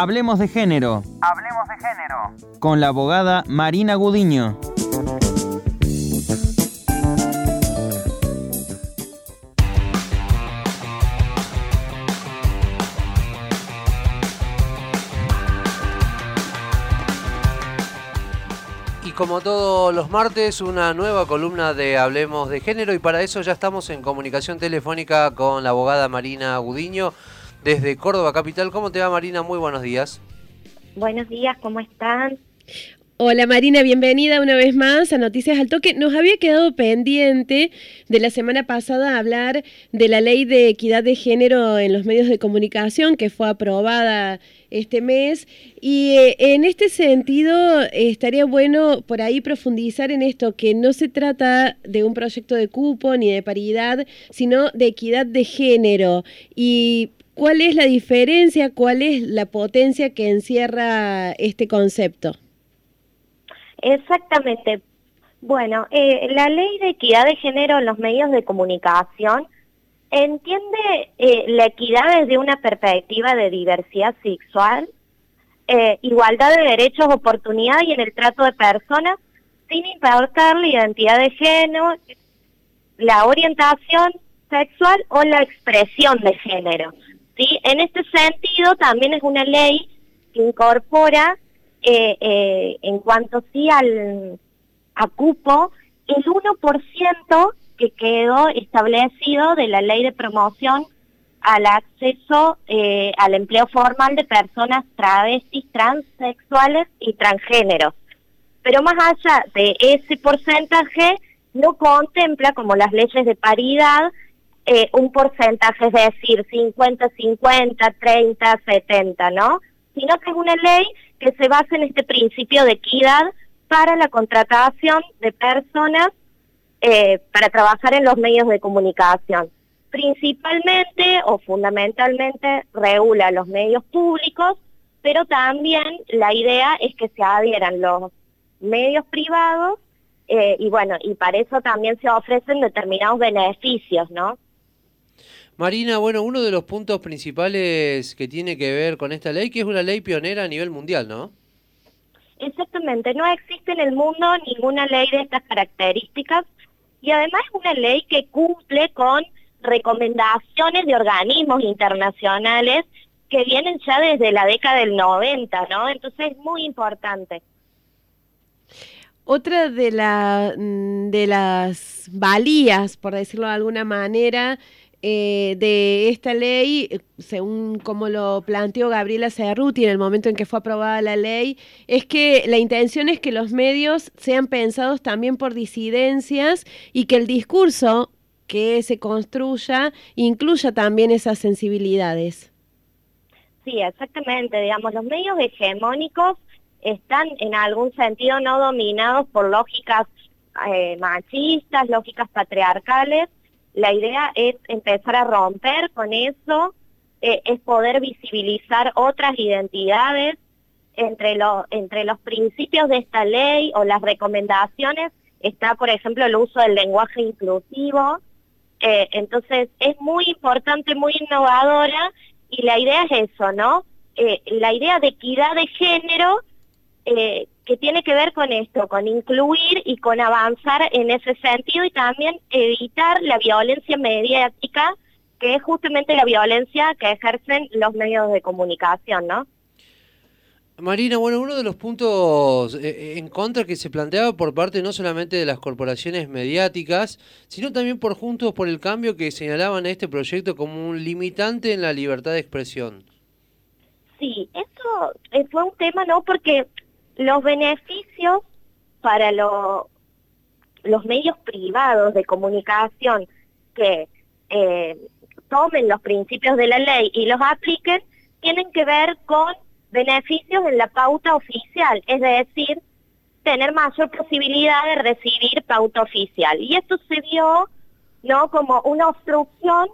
Hablemos de género. Hablemos de género. Con la abogada Marina Gudiño. Y como todos los martes, una nueva columna de Hablemos de Género y para eso ya estamos en comunicación telefónica con la abogada Marina Gudiño desde Córdoba Capital. ¿Cómo te va Marina? Muy buenos días. Buenos días, ¿cómo están? Hola Marina, bienvenida una vez más a Noticias al Toque. Nos había quedado pendiente de la semana pasada hablar de la ley de equidad de género en los medios de comunicación que fue aprobada este mes y eh, en este sentido estaría bueno por ahí profundizar en esto, que no se trata de un proyecto de cupo ni de paridad, sino de equidad de género. Y ¿Cuál es la diferencia, cuál es la potencia que encierra este concepto? Exactamente. Bueno, eh, la ley de equidad de género en los medios de comunicación entiende eh, la equidad desde una perspectiva de diversidad sexual, eh, igualdad de derechos, oportunidad y en el trato de personas, sin importar la identidad de género, la orientación sexual o la expresión de género. ¿Sí? En este sentido, también es una ley que incorpora eh, eh, en cuanto sí al a cupo, el 1% que quedó establecido de la ley de promoción al acceso eh, al empleo formal de personas travestis, transexuales y transgéneros. Pero más allá de ese porcentaje, no contempla, como las leyes de paridad, un porcentaje, es decir, 50, 50, 30, 70, ¿no? Sino que es una ley que se basa en este principio de equidad para la contratación de personas eh, para trabajar en los medios de comunicación. Principalmente o fundamentalmente regula los medios públicos, pero también la idea es que se adhieran los medios privados eh, y bueno, y para eso también se ofrecen determinados beneficios, ¿no? Marina, bueno, uno de los puntos principales que tiene que ver con esta ley, que es una ley pionera a nivel mundial, ¿no? Exactamente, no existe en el mundo ninguna ley de estas características y además es una ley que cumple con recomendaciones de organismos internacionales que vienen ya desde la década del 90, ¿no? Entonces es muy importante. Otra de, la, mm, de las valías, por decirlo de alguna manera, eh, de esta ley, según como lo planteó Gabriela Cerruti en el momento en que fue aprobada la ley, es que la intención es que los medios sean pensados también por disidencias y que el discurso que se construya incluya también esas sensibilidades. Sí, exactamente. Digamos, los medios hegemónicos están en algún sentido no dominados por lógicas eh, machistas, lógicas patriarcales, la idea es empezar a romper con eso, eh, es poder visibilizar otras identidades entre, los entre los principios de esta ley o las recomendaciones está, por ejemplo, el uso del lenguaje inclusivo. Eh, entonces, es muy importante, muy innovadora y la idea es eso, ¿no? Eh, la idea de equidad de género eh, que tiene que ver con esto, con incluir y con avanzar en ese sentido y también evitar la violencia mediática, que es justamente la violencia que ejercen los medios de comunicación, ¿no? Marina, bueno, uno de los puntos eh, eh, en contra que se planteaba por parte no solamente de las corporaciones mediáticas, sino también por Juntos por el Cambio que señalaban a este proyecto como un limitante en la libertad de expresión. Sí, eso fue un tema, ¿no? Porque los beneficios para los medios privados de comunicación que eh, tomen los principios de la ley y los apliquen tienen que ver con beneficios en la pauta oficial, es decir, tener mayor posibilidad de recibir pauta oficial. Y esto se vio no como una obstrucción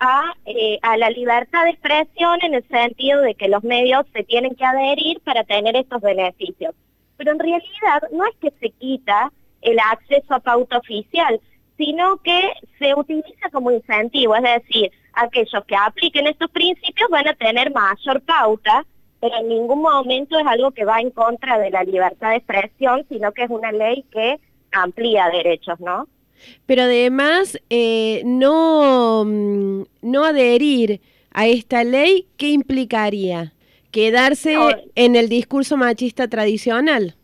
a, eh, a la libertad de expresión en el sentido de que los medios se tienen que adherir para tener estos beneficios. Pero en realidad no es que se quita el acceso a pauta oficial, sino que se utiliza como incentivo, es decir, aquellos que apliquen estos principios van a tener mayor pauta pero en ningún momento es algo que va en contra de la libertad de expresión, sino que es una ley que amplía derechos, ¿no? Pero además, eh, no, mm, no adherir a esta ley, ¿qué implicaría? ¿Quedarse en el discurso machista tradicional?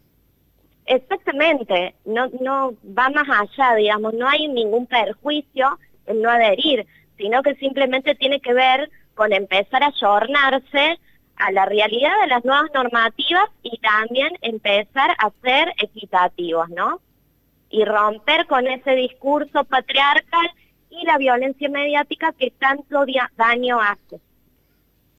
Exactamente, no, no va más allá, digamos, no hay ningún perjuicio en no adherir, sino que simplemente tiene que ver con empezar a ayornarse a la realidad de las nuevas normativas y también empezar a ser equitativos, ¿no? Y romper con ese discurso patriarcal y la violencia mediática que tanto daño hace.